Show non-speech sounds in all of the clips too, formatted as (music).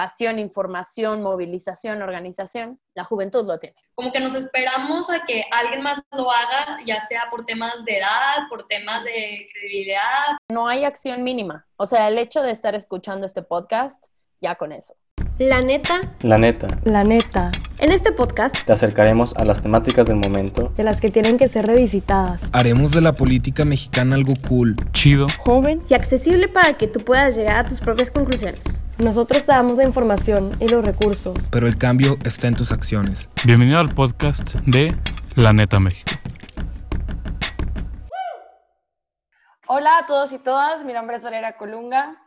pasión, información, movilización, organización, la juventud lo tiene. Como que nos esperamos a que alguien más lo haga, ya sea por temas de edad, por temas de credibilidad. No hay acción mínima. O sea, el hecho de estar escuchando este podcast, ya con eso. La neta. La neta. La neta. En este podcast te acercaremos a las temáticas del momento. De las que tienen que ser revisitadas. Haremos de la política mexicana algo cool, chido, joven y accesible para que tú puedas llegar a tus propias conclusiones. Nosotros te damos la información y los recursos. Pero el cambio está en tus acciones. Bienvenido al podcast de La Neta México. Hola a todos y todas, mi nombre es Valera Colunga.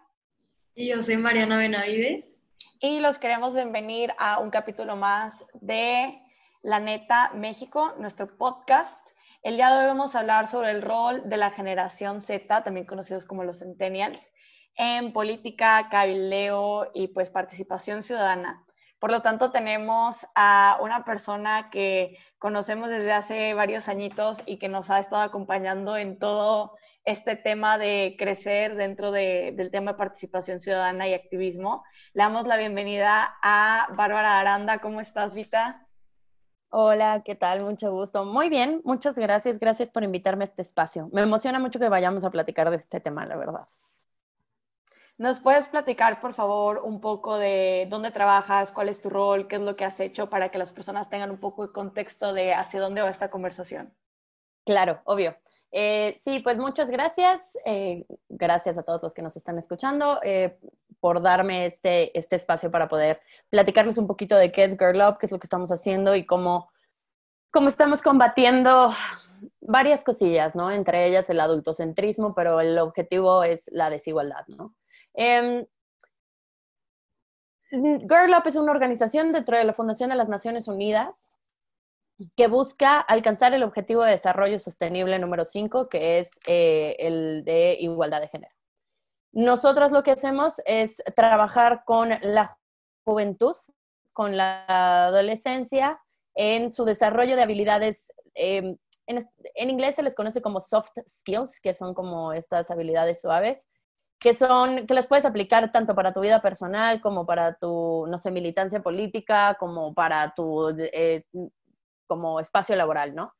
Y yo soy Mariana Benavides y los queremos bienvenir a un capítulo más de La Neta México, nuestro podcast. El día de hoy vamos a hablar sobre el rol de la generación Z, también conocidos como los centennials, en política, cabildeo y pues participación ciudadana. Por lo tanto, tenemos a una persona que conocemos desde hace varios añitos y que nos ha estado acompañando en todo este tema de crecer dentro del tema de participación ciudadana y activismo. Le damos la bienvenida a Bárbara Aranda. ¿Cómo estás, Vita? Hola, ¿qué tal? Mucho gusto. Muy bien, muchas gracias. Gracias por invitarme a este espacio. Me emociona mucho que vayamos a platicar de este tema, la verdad. ¿Nos puedes platicar, por favor, un poco de dónde trabajas, cuál es tu rol, qué es lo que has hecho para que las personas tengan un poco de contexto de hacia dónde va esta conversación? Claro, obvio. Eh, sí, pues muchas gracias. Eh, gracias a todos los que nos están escuchando eh, por darme este, este espacio para poder platicarles un poquito de qué es Girl Up, qué es lo que estamos haciendo y cómo, cómo estamos combatiendo varias cosillas, ¿no? Entre ellas el adultocentrismo, pero el objetivo es la desigualdad, ¿no? Em, Girl Up es una organización dentro de la Fundación de las Naciones Unidas que busca alcanzar el objetivo de desarrollo sostenible número 5, que es eh, el de igualdad de género. Nosotros lo que hacemos es trabajar con la juventud, con la adolescencia, en su desarrollo de habilidades, em, en, en, inglés se les conoce como soft skills, que son como estas habilidades suaves, que son, que las puedes aplicar tanto para tu vida personal como para tu, no sé, militancia política, como para tu eh, como espacio laboral, ¿no?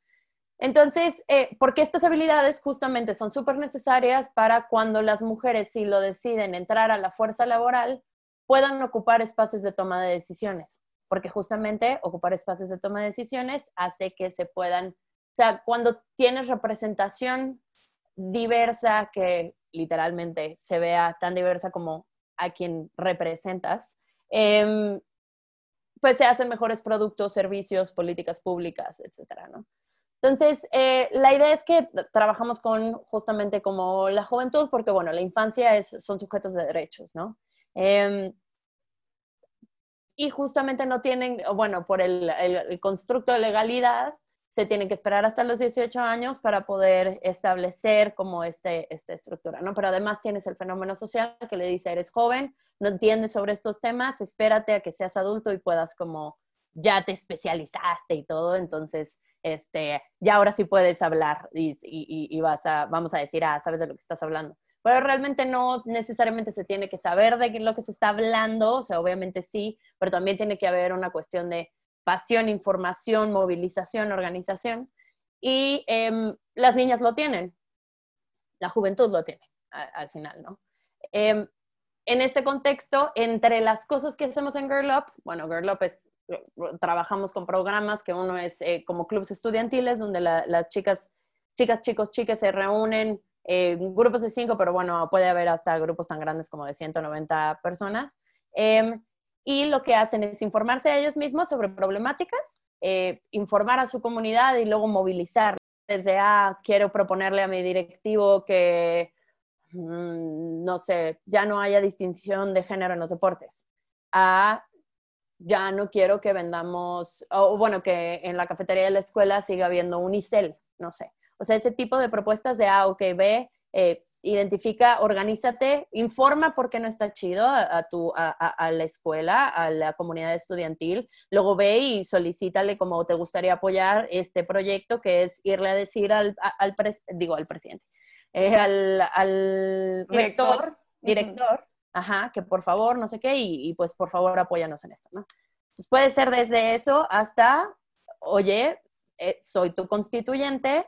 Entonces, eh, porque estas habilidades justamente son súper necesarias para cuando las mujeres, si lo deciden entrar a la fuerza laboral, puedan ocupar espacios de toma de decisiones, porque justamente ocupar espacios de toma de decisiones hace que se puedan, o sea, cuando tienes representación diversa, que literalmente se vea tan diversa como a quien representas, eh, pues se hacen mejores productos, servicios, políticas públicas, etcétera, ¿no? Entonces, eh, la idea es que trabajamos con justamente como la juventud, porque bueno, la infancia es, son sujetos de derechos, ¿no? Em, y justamente no tienen, bueno, por el, el, constructo de legalidad, se tienen que esperar hasta los 18 años para poder establecer como este, esta estructura, ¿no? Pero además tienes el fenómeno social que le dice, eres joven, no entiendes sobre estos temas, espérate a que seas adulto y puedas como, ya te especializaste y todo, entonces, este, ya ahora sí puedes hablar y, vas a, vamos a decir, ah, sabes de lo que estás hablando. Pero realmente no necesariamente se tiene que saber de lo que se está hablando, o sea, obviamente sí, pero también tiene que haber una cuestión de pasión, información, movilización, organización. Y em, las niñas lo tienen, la juventud lo tiene al final, ¿no? Em, en este contexto, entre las cosas que hacemos en Girl Up, bueno, Girl Up es, trabajamos con programas que uno es eh, como clubes estudiantiles, donde las chicas, chicas, chicos, chicas se reúnen en grupos de cinco, pero bueno, puede haber hasta grupos tan grandes como de 190 personas. Em, y lo que hacen es informarse a ellos mismos sobre problemáticas, eh, informar a su comunidad y luego movilizar. Desde, ah, quiero proponerle a mi directivo que, no sé, ya no haya distinción de género en los deportes. A, ya no quiero que vendamos, o bueno, que en la cafetería de la escuela siga habiendo un ICEL, no sé. O sea, ese tipo de propuestas de A, ok, B, eh, identifica, organízate, informa por qué no está chido a, tu, a, la escuela, a la comunidad estudiantil, luego ve y solicítale como te gustaría apoyar este proyecto, que es irle a decir al, al digo, al presidente, eh, al, al rector, director, ajá, que por favor, no sé qué, y, y pues por favor apóyanos en esto, ¿no? Entonces puede ser desde eso hasta, oye, eh, soy tu constituyente,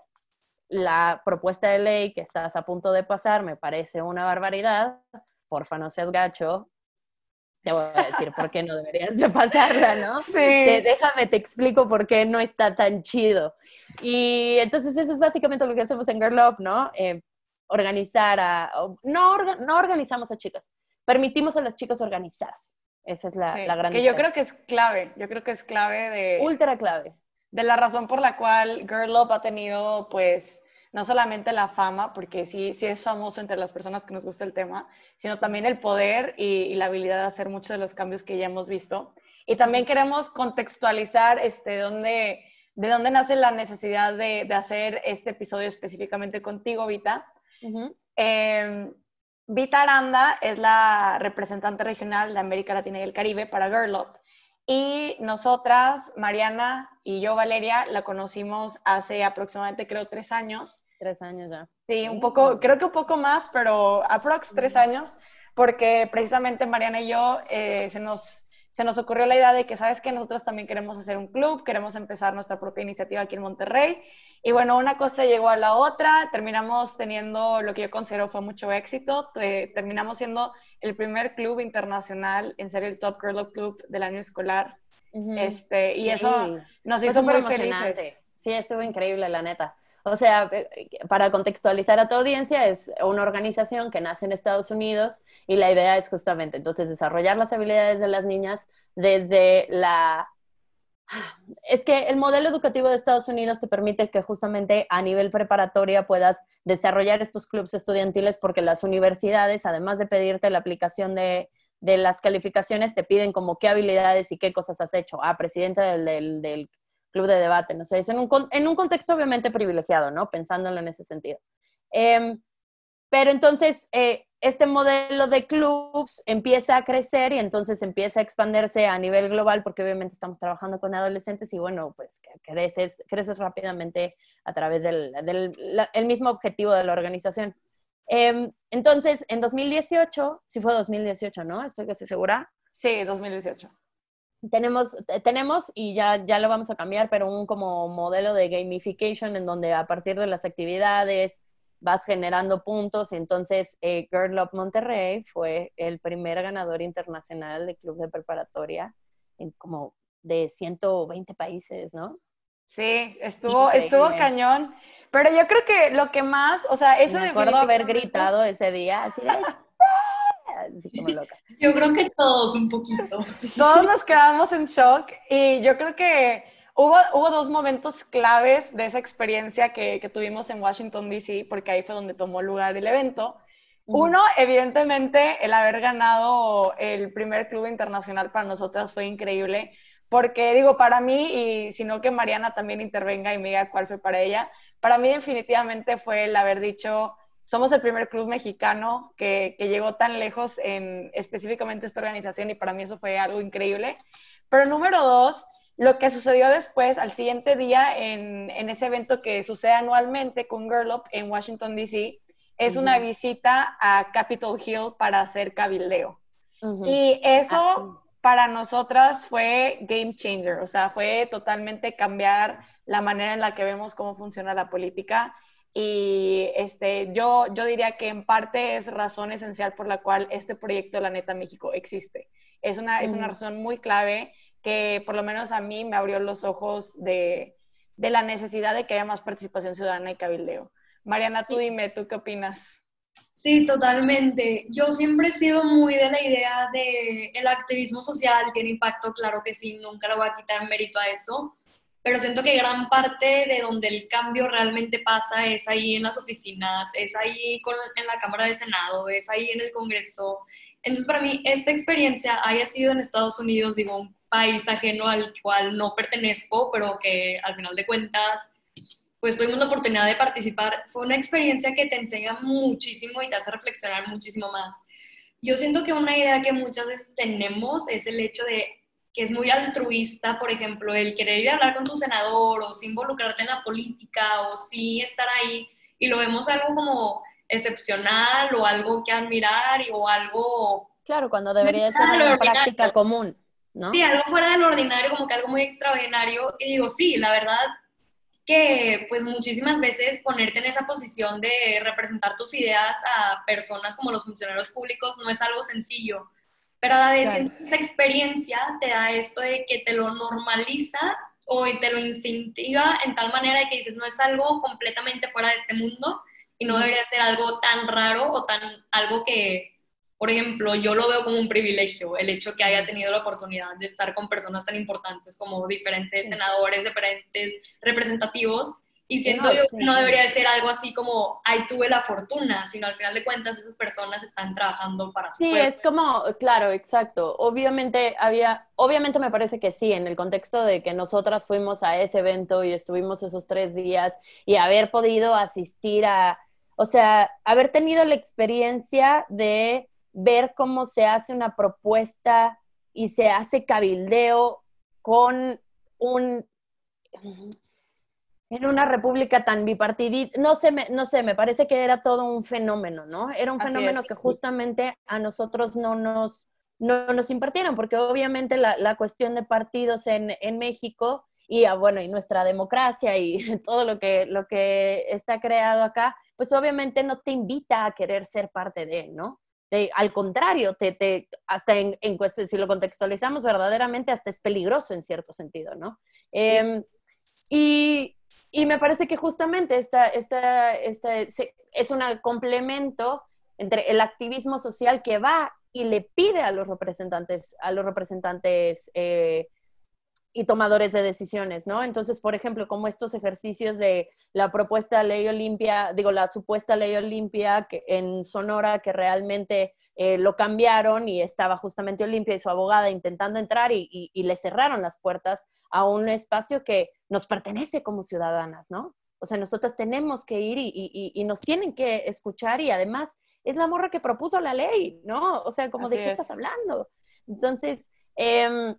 la propuesta de ley que estás a punto de pasar me parece una barbaridad, porfa no seas gacho, te voy a decir por qué no deberías de pasarla, ¿no? (laughs) Sí. Te- déjame, te explico por qué no está tan chido. Y entonces eso es básicamente lo que hacemos en Girl Up, ¿no? Eh, organizar a... No, orga- no organizamos a chicas, permitimos a las chicas organizarse. Esa es la, Sí, la gran que yo creo que es clave, yo creo que es clave de, Ultra clave. de la razón por la cual Girl Up ha tenido, pues, no solamente la fama, porque sí, sí es famoso entre las personas que nos gusta el tema, sino también el poder y, y la habilidad de hacer muchos de los cambios que ya hemos visto. Y también queremos contextualizar este, dónde, de dónde nace la necesidad de, de hacer este episodio específicamente contigo, Vita. Eh, Vita Aranda es la representante regional de América Latina y el Caribe para Girl Up. Y nosotras, Mariana y yo, Valeria, la conocimos hace aproximadamente, creo, tres años. Tres años ya. Sí, un poco, creo que un poco más, pero aprox tres años, porque precisamente Mariana y yo eh, se, nos, se nos ocurrió la idea de que, ¿sabes que Nosotros también queremos hacer un club, queremos empezar nuestra propia iniciativa aquí en Monterrey. Y bueno, una cosa llegó a la otra, terminamos teniendo lo que yo considero fue mucho éxito, te- terminamos siendo el primer club internacional en ser el Top Girl Club del año escolar. Este, y Sí. eso nos hizo muy felices. Sí, estuvo increíble, la neta. O sea, para contextualizar a tu audiencia, es una organización que nace en Estados Unidos y la idea es justamente entonces desarrollar las habilidades de las niñas desde la... Es que el modelo educativo de Estados Unidos te permite que justamente a nivel preparatoria puedas desarrollar estos clubes estudiantiles porque las universidades, además de pedirte la aplicación de, de las calificaciones, te piden como qué habilidades y qué cosas has hecho. Ah, presidente del, del, del club de debate, no sé, es en un, en un contexto obviamente privilegiado, ¿no? Pensándolo en ese sentido. Em, pero entonces, eh, este modelo de clubs empieza a crecer y entonces empieza a expandirse a nivel global porque obviamente estamos trabajando con adolescentes y bueno, pues creces, creces rápidamente a través del, del el mismo objetivo de la organización. Em, entonces, en 2018, sí fue 2018, ¿no? Estoy casi segura Sí, 2018. Tenemos, te- tenemos y ya, ya lo vamos a cambiar, pero un como modelo de gamification en donde a partir de las actividades vas generando puntos. Entonces, eh, Girl Up Monterrey fue el primer ganador internacional de club de preparatoria en como de 120 países, ¿no? Sí, estuvo, Increíble. estuvo cañón. Pero yo creo que lo que más, o sea, eso Me acuerdo haber gritado ese día, así de, así como loca. (laughs) Yo creo que todos un poquito. (laughs) Todos nos quedamos en shock y yo creo que hubo, hubo dos momentos claves de esa experiencia que, que tuvimos en Washington, D.C., porque ahí fue donde tomó lugar el evento. Uno, evidentemente, el haber ganado el primer club internacional para nosotras fue increíble, porque digo, para mí, y sino que Mariana también intervenga y me diga cuál fue para ella, para mí definitivamente fue el haber dicho, somos el primer club mexicano que, que llegó tan lejos en específicamente esta organización y para mí eso fue algo increíble. Pero número dos, lo que sucedió después, al siguiente día, en, en ese evento que sucede anualmente con Girl Up en Washington, D.C., es una visita a Capitol Hill para hacer cabildeo. Y eso Ah, para nosotras fue game changer, o sea, fue totalmente cambiar la manera en la que vemos cómo funciona la política. Y este, yo, yo diría que en parte es razón esencial por la cual este proyecto La Neta México existe. Es una, es una razón muy clave que por lo menos a mí me abrió los ojos de, de la necesidad de que haya más participación ciudadana y cabildeo. Mariana, tú Sí. dime, ¿tú qué opinas? Sí, totalmente. Yo siempre he sido muy de la idea de el activismo social tiene impacto, claro que sí, nunca le voy a quitar mérito a eso, pero siento que gran parte de donde el cambio realmente pasa es ahí en las oficinas, es ahí con- en la Cámara de Senado, es ahí en el Congreso. Entonces, para mí, esta experiencia haya sido en Estados Unidos, digo, un país ajeno al cual no pertenezco, pero que al final de cuentas pues tuvimos la oportunidad de participar. Fue una experiencia que te enseña muchísimo y te hace reflexionar muchísimo más. Yo siento que una idea que muchas veces tenemos es el hecho de que es muy altruista, por ejemplo, el querer ir a hablar con tu senador o sí involucrarte en la política o sí estar ahí y lo vemos algo como excepcional o algo que admirar y- o algo Claro, cuando debería ser una ordinario. práctica común, ¿no? Sí, algo fuera de lo ordinario, como que algo muy extraordinario. Y digo, sí, la verdad que pues muchísimas veces ponerte en esa posición de representar tus ideas a personas como los funcionarios públicos no es algo sencillo. Pero a la vez Claro. esa experiencia te da esto de que te lo normaliza o te lo incentiva en tal manera de que dices, no es algo completamente fuera de este mundo y no debería ser algo tan raro o tan algo que, por ejemplo, yo lo veo como un privilegio, el hecho que haya tenido la oportunidad de estar con personas tan importantes como diferentes Sí. senadores, diferentes representativos. Y siento no, yo sí. que no debería de ser algo así como, ay, tuve la fortuna, sino al final de cuentas esas personas están trabajando para su Sí, pueblo. es como, claro, exacto. Obviamente había, obviamente me parece que sí, en el contexto de que nosotras fuimos a ese evento y estuvimos esos tres días y haber podido asistir a, o sea, haber tenido la experiencia de ver cómo se hace una propuesta y se hace cabildeo con un en una república tan bipartidista, no sé, me, no sé, me parece que era todo un fenómeno, ¿no? Era un Así fenómeno es. que justamente a nosotros no nos, no nos impartieron, porque obviamente la, la cuestión de partidos en, en México y, ah, bueno, y nuestra democracia y (laughs) todo lo que, lo que está creado acá, pues obviamente no te invita a querer ser parte de, ¿no? De- al contrario, te, te, hasta en, en cuestión, si lo contextualizamos verdaderamente, hasta es peligroso en cierto sentido, ¿no? Em, y, y me parece que justamente esta, esta, esta, es un complemento entre el activismo social que va y le pide a los representantes, a los representantes eh, y tomadores de decisiones, ¿no? Entonces, por ejemplo, como estos ejercicios de la propuesta ley Olimpia, digo, la supuesta ley Olimpia que, en Sonora que realmente eh, lo cambiaron y estaba justamente Olimpia y su abogada intentando entrar y le cerraron las puertas a un espacio que nos pertenece como ciudadanas, ¿no? O sea, nosotras tenemos que ir y, y- y- y nos tienen que escuchar y además es la morra que propuso la ley, ¿no? O sea, como Así de qué es. estás hablando. Entonces, em,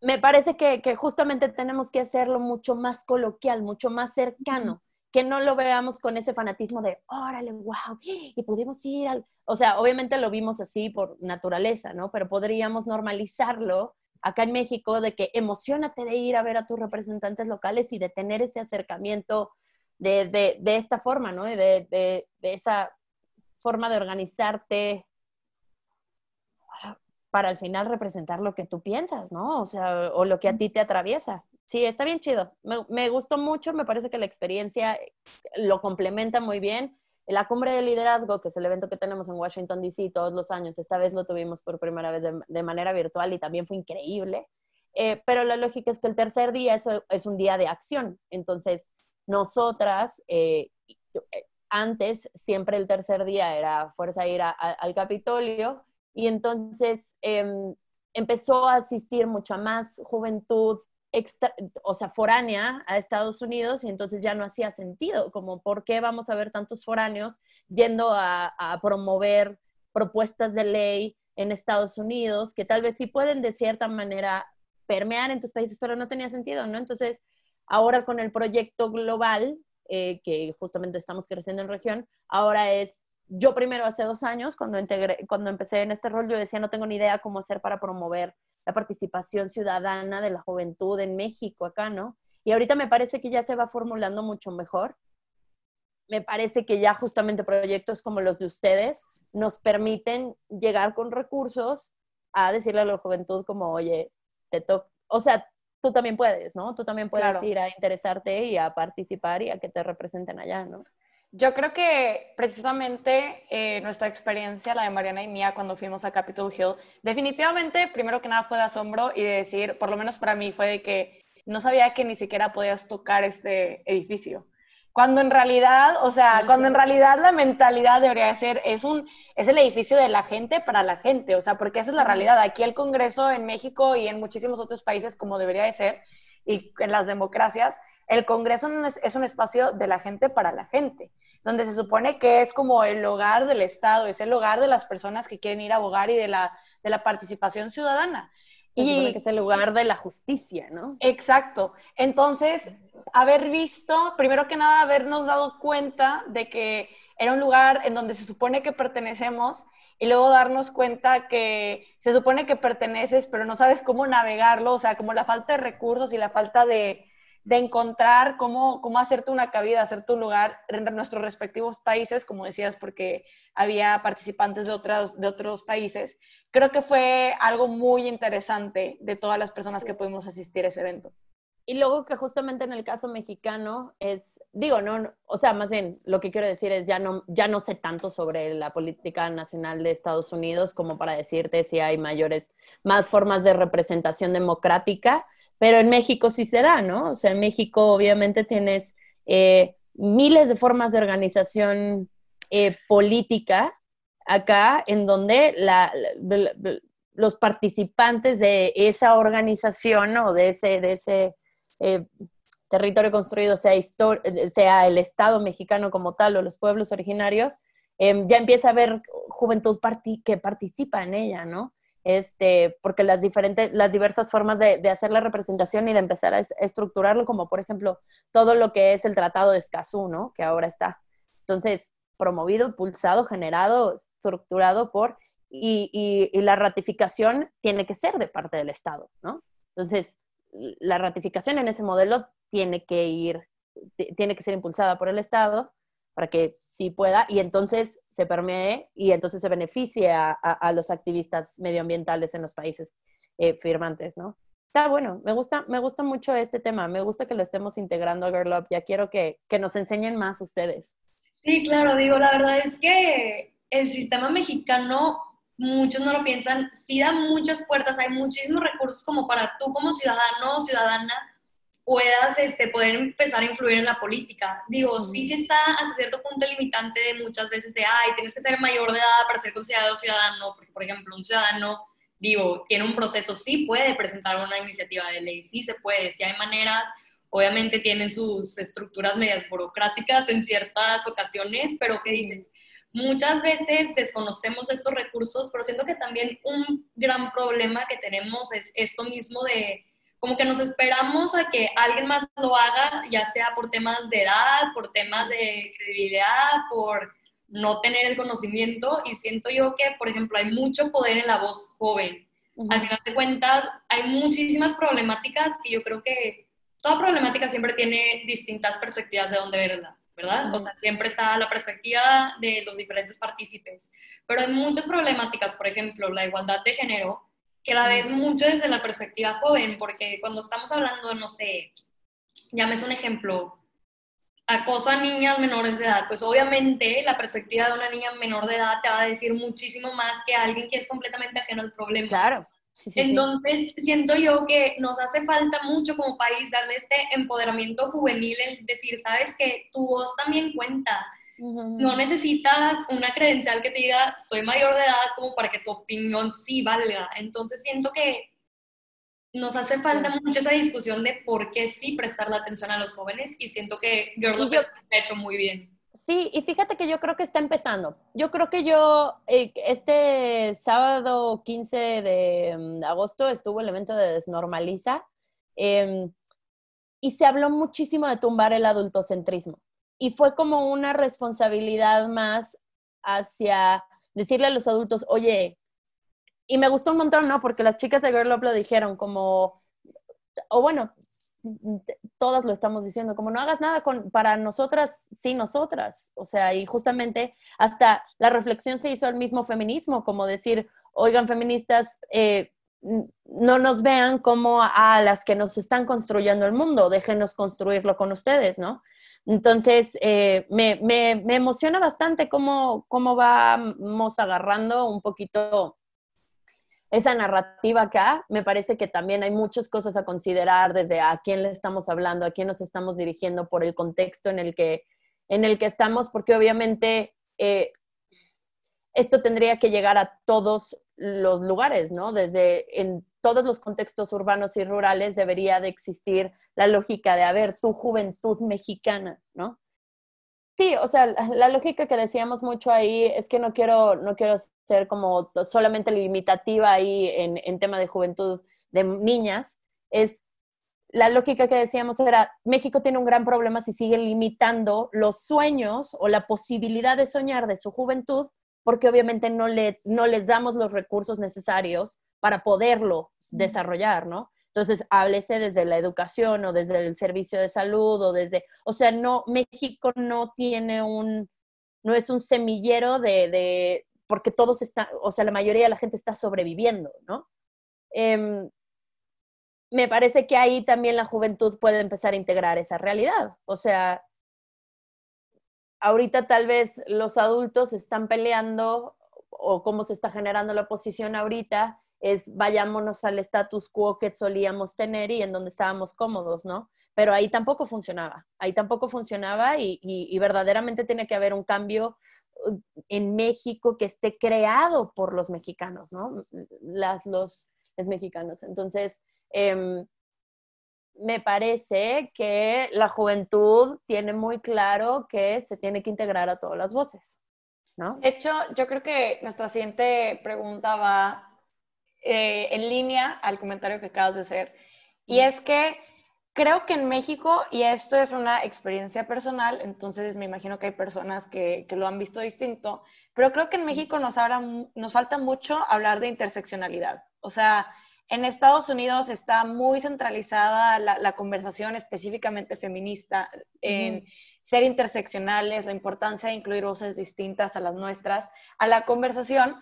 me parece que, que justamente tenemos que hacerlo mucho más coloquial, mucho más cercano, que no lo veamos con ese fanatismo de, órale, wow, y pudimos ir al... O sea, obviamente lo vimos así por naturaleza, ¿no? Pero podríamos normalizarlo acá en México de que emocionate de ir a ver a tus representantes locales y de tener ese acercamiento de, de, de esta forma, ¿no? De, de esa forma de organizarte para al final representar lo que tú piensas, ¿no? O sea, o lo que a ti te atraviesa. Sí, está bien chido. Me, me gustó mucho, me parece que la experiencia lo complementa muy bien. La cumbre de liderazgo, que es el evento que tenemos en Washington, D.C. todos los años, esta vez lo tuvimos por primera vez de, de manera virtual y también fue increíble. Eh, pero la lógica es que el tercer día es, es un día de acción. Entonces, nosotras, eh, antes, siempre el tercer día era fuerza ir a, a, al Capitolio y entonces eh, empezó a asistir mucha más juventud, extra, o sea, foránea a Estados Unidos y entonces ya no hacía sentido, como por qué vamos a ver tantos foráneos yendo a, promover propuestas de ley en Estados Unidos que tal vez sí pueden de cierta manera permear en tus países, pero no tenía sentido, ¿no? Entonces, ahora con el proyecto global, eh, que justamente estamos creciendo en región, ahora es yo primero hace dos años, cuando, integré, cuando empecé en este rol, yo decía, no tengo ni idea cómo hacer para promover la participación ciudadana de la juventud en México acá, ¿no? Y ahorita me parece que ya se va formulando mucho mejor. Me parece que ya justamente proyectos como los de ustedes nos permiten llegar con recursos a decirle a la juventud como, oye, te toca, o sea, tú también puedes, ¿no? Tú también puedes claro. ir a interesarte y a participar y a que te representen allá, ¿no? Yo creo que precisamente eh, nuestra experiencia, la de Mariana y mía, cuando fuimos a Capitol Hill, definitivamente, primero que nada, fue de asombro y de decir, por lo menos para mí, fue de que no sabía que ni siquiera podías tocar este edificio. Cuando en realidad, o sea, cuando en realidad la mentalidad debería ser, es, un, es el edificio de la gente para la gente, o sea, porque esa es la realidad. Aquí el Congreso en México y en muchísimos otros países, como debería de ser, y en las democracias, el Congreso es un espacio de la gente para la gente, donde se supone que es como el hogar del Estado, es el hogar de las personas que quieren ir a abogar y de la, de la participación ciudadana. Se y que es el lugar de la justicia, ¿no? Exacto. Entonces, haber visto, primero que nada, habernos dado cuenta de que era un lugar en donde se supone que pertenecemos y luego darnos cuenta que se supone que perteneces, pero no sabes cómo navegarlo, o sea, como la falta de recursos y la falta de, de encontrar cómo, cómo hacerte una cabida, hacerte un lugar en nuestros respectivos países, como decías, porque había participantes de otros, de otros países. Creo que fue algo muy interesante de todas las personas que pudimos asistir a ese evento. Y luego que justamente en el caso mexicano es, digo, no, o sea, más bien lo que quiero decir es ya no, ya no sé tanto sobre la política nacional de Estados Unidos como para decirte si hay mayores, más formas de representación democrática, pero en México sí se da, ¿no? O sea, en México obviamente tienes eh, miles de formas de organización eh, política acá en donde la, los participantes de esa organización o de ese, de ese eh, territorio construido sea, sea el Estado mexicano como tal o los pueblos originarios, em, ya empieza a haber juventud que participa en ella, ¿no? Este, porque las diferentes, las diversas formas de, hacer la representación y de empezar a estructurarlo, como por ejemplo todo lo que es el Tratado de Escazú, ¿no? Que ahora está. Entonces, promovido, impulsado, generado, estructurado por, y, y la ratificación tiene que ser de parte del Estado, ¿no? Entonces, la ratificación en ese modelo tiene que ir, tiene que ser impulsada por el Estado para que sí pueda y entonces se permee y entonces se beneficie a, los activistas medioambientales en los países eh, firmantes, ¿no? Está bueno, me gusta, me gusta mucho este tema, me gusta que lo estemos integrando a Girl Up, ya quiero que, que nos enseñen más ustedes. Sí, claro, digo, la verdad es que el sistema mexicano muchos no lo piensan, sí da muchas puertas, hay muchísimos recursos como para tú como ciudadano o ciudadana puedas este, poder empezar a influir en la política. Digo, sí, sí está hasta cierto punto limitante de muchas veces de, ay, tienes que ser mayor de edad para ser considerado ciudadano, porque por ejemplo un ciudadano, digo, tiene un proceso, sí puede presentar una iniciativa de ley, sí se puede, sí hay maneras, obviamente tienen sus estructuras medias burocráticas en ciertas ocasiones, pero ¿qué dices? Muchas veces desconocemos estos recursos, pero siento que también un gran problema que tenemos es esto mismo de como que nos esperamos a que alguien más lo haga, ya sea por temas de edad, por temas de credibilidad, por no tener el conocimiento y siento yo que, por ejemplo, hay mucho poder en la voz joven. Al final de cuentas, hay muchísimas problemáticas que yo creo que toda problemática siempre tiene distintas perspectivas de dónde verlas. ¿verdad? O sea, siempre está la perspectiva de los diferentes partícipes. Pero hay muchas problemáticas, por ejemplo, la igualdad de género, que la ves mucho desde la perspectiva joven, porque cuando estamos hablando, no sé, llames un ejemplo, acoso a niñas menores de edad, pues obviamente la perspectiva de una niña menor de edad te va a decir muchísimo más que alguien que es completamente ajeno al problema. Claro. Entonces, siento yo que nos hace falta mucho como país darle este empoderamiento juvenil, el decir, sabes que tu voz también cuenta. No necesitas una credencial que te diga, soy mayor de edad, como para que tu opinión sí valga. Entonces, siento que nos hace falta mucho esa discusión de por qué sí prestar la atención a los jóvenes y siento que Girl lo ha hecho muy bien. Sí, y fíjate que yo creo que está empezando. Yo creo que yo, eh, este sábado 15 de mm, agosto estuvo el evento de Desnormaliza em, y se habló muchísimo de tumbar el adultocentrismo. Y fue como una responsabilidad más hacia decirle a los adultos, oye, y me gustó un montón, ¿no? Porque las chicas de Girl Up lo dijeron como, o bueno, todas lo estamos diciendo, como no hagas nada con, para nosotras, sí, nosotras. O sea, y justamente hasta la reflexión se hizo al mismo feminismo, como decir, oigan, feministas, eh, no nos vean como a las que nos están construyendo el mundo, déjenos construirlo con ustedes, ¿no? Entonces, eh, me, me, me, emociona bastante cómo, cómo vamos agarrando un poquito esa narrativa acá, me parece que también hay muchas cosas a considerar desde a quién le estamos hablando, a quién nos estamos dirigiendo por el contexto en el que, en el que estamos, porque obviamente eh, esto tendría que llegar a todos los lugares, ¿no? Desde en todos los contextos urbanos y rurales debería de existir la lógica de, haber tu juventud mexicana, ¿no? Sí, o sea, la, lógica que decíamos mucho ahí es que no quiero, no quiero ser como solamente limitativa ahí en, en tema de juventud de niñas, es la lógica que decíamos era, México tiene un gran problema si sigue limitando los sueños o la posibilidad de soñar de su juventud porque obviamente no, le, no les damos los recursos necesarios para poderlo desarrollar, ¿no? Entonces, háblese desde la educación o desde el servicio de salud o desde, o sea, no, México no tiene un, no es un semillero de, de porque todos están, o sea, la mayoría de la gente está sobreviviendo, ¿no? Em, me parece que ahí también la juventud puede empezar a integrar esa realidad. O sea, ahorita tal vez los adultos están peleando o cómo se está generando la oposición ahorita es vayámonos al status quo que solíamos tener y en donde estábamos cómodos, ¿no? Pero ahí tampoco funcionaba, ahí tampoco funcionaba y, verdaderamente tiene que haber un cambio uh, en México que esté creado por los mexicanos, ¿no? Las, los, los mexicanos. Entonces, em, me parece que la juventud tiene muy claro que se tiene que integrar a todas las voces, ¿no? De hecho, yo creo que nuestra siguiente pregunta va eh, en línea al comentario que acabas de hacer. Y es que creo que en México, y esto es una experiencia personal, entonces me imagino que hay personas que, que lo han visto distinto, pero creo que en México nos, habla, nos falta mucho hablar de interseccionalidad. O sea, en Estados Unidos está muy centralizada la, conversación específicamente feminista en ser interseccionales, la importancia de incluir voces distintas a las nuestras a la conversación.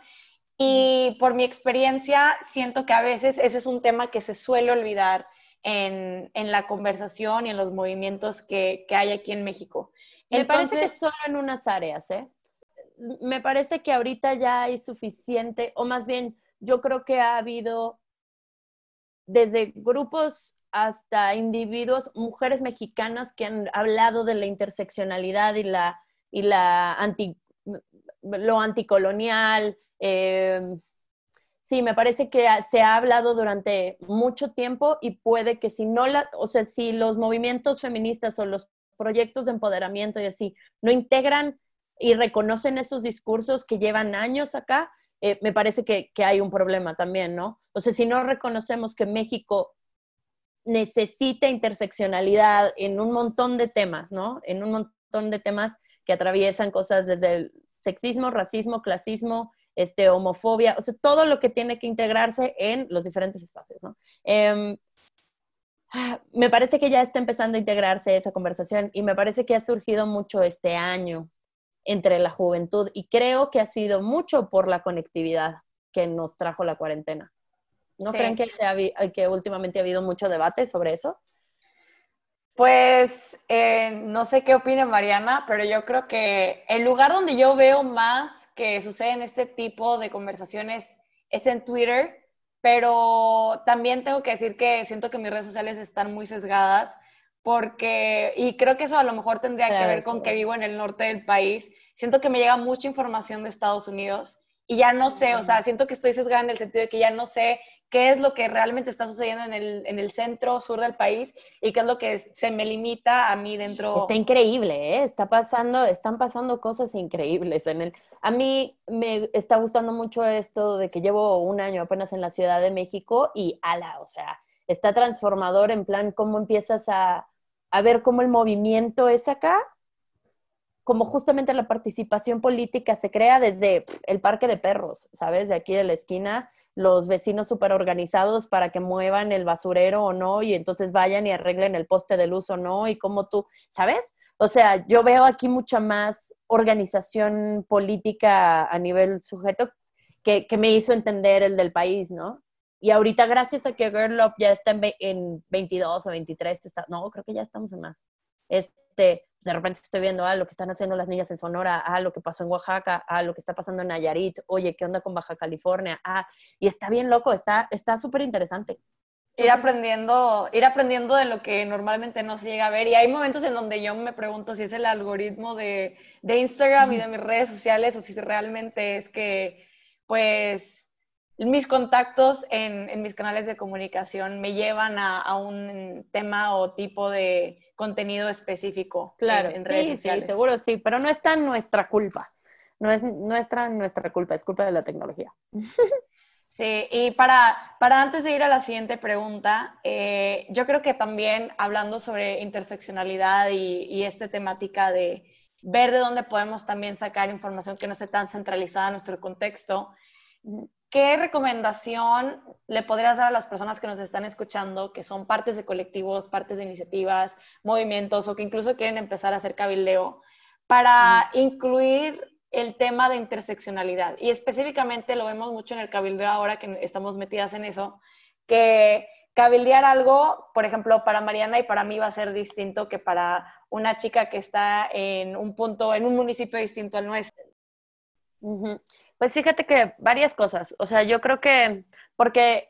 Y por mi experiencia, siento que a veces ese es un tema que se suele olvidar en, la conversación y en los movimientos que, hay aquí en México. Me parece que solo en unas áreas, ¿eh? Me parece que ahorita ya hay suficiente, o más bien, yo creo que ha habido desde grupos hasta individuos, mujeres mexicanas que han hablado de la interseccionalidad y la, y la anti, lo anticolonial. Eh, sí, me parece que se ha hablado durante mucho tiempo y puede que si no la, o sea, si los movimientos feministas o los proyectos de empoderamiento y así no integran y reconocen esos discursos que llevan años acá, eh, me parece que, hay un problema también, ¿no? O sea, si no reconocemos que México necesita interseccionalidad en un montón de temas, ¿no? En un montón de temas que atraviesan cosas desde el sexismo, racismo, clasismo, este, homofobia, o sea, todo lo que tiene que integrarse en los diferentes espacios, ¿no? Em, me parece que ya está empezando a integrarse esa conversación y me parece que ha surgido mucho este año, entre la juventud y creo que ha sido mucho por la conectividad que nos trajo la cuarentena. ¿No creen que, que últimamente ha habido mucho debate sobre eso? Pues eh, no sé qué opina Mariana, pero yo creo que el lugar donde yo veo más que suceden este tipo de conversaciones es en Twitter, pero también tengo que decir que siento que mis redes sociales están muy sesgadas porque, y creo que eso a lo mejor tendría que ver con que vivo en el norte del país, siento que me llega mucha información de Estados Unidos y ya no sé, o sea, siento que estoy sesgada en el sentido de que ya no sé qué es lo que realmente está sucediendo en el, en el centro, sur del país y qué es lo que se me limita a mí dentro. Está increíble, ¿eh? Está pasando, están pasando cosas increíbles en el... A mí me está gustando mucho esto de que llevo un año apenas en la Ciudad de México y ala, o sea, está transformador en plan cómo empiezas a a ver cómo el movimiento es acá, como justamente la participación política se crea desde el parque de perros, ¿sabes? De aquí de la esquina, los vecinos súper organizados para que muevan el basurero o no, y entonces vayan y arreglen el poste de luz o no, y como tú, ¿sabes? O sea, yo veo aquí mucha más organización política a nivel sujeto que me hizo entender el del país, ¿no? Y ahorita, gracias a que Girl Love ya está en, 22 o 23, está, no, creo que ya estamos en más. Este, de repente estoy viendo ah, lo que están haciendo las niñas en Sonora, ah, lo que pasó en Oaxaca, ah, lo que está pasando en Nayarit, oye, ¿qué onda con Baja California? Ah, y está bien loco, está súper interesante. Ir aprendiendo, ir aprendiendo de lo que normalmente no se llega a ver. Y hay momentos en donde yo me pregunto si es el algoritmo de, de Instagram y de mis redes sociales o si realmente es que, pues, mis contactos en, mis canales de comunicación me llevan a, un tema o tipo de contenido específico claro, en, redes sociales. Sí, seguro sí, pero no está nuestra culpa. No es nuestra, nuestra culpa, es culpa de la tecnología. Sí, y para, para antes de ir a la siguiente pregunta, eh, yo creo que también hablando sobre interseccionalidad y, esta temática de, ver de dónde podemos también sacar información que no esté tan centralizada en nuestro contexto. ¿Qué recomendación le podrías dar a las personas que nos están escuchando, que son partes de colectivos, partes de iniciativas, movimientos o que incluso quieren empezar a hacer cabildeo, para incluir el tema de interseccionalidad? Y específicamente lo vemos mucho en el cabildeo ahora que estamos metidas en eso, que cabildear algo, por ejemplo, para Mariana y para mí va a ser distinto que para una chica que está en un punto, en un municipio distinto al nuestro. Pues fíjate que varias cosas. O sea, yo creo que, porque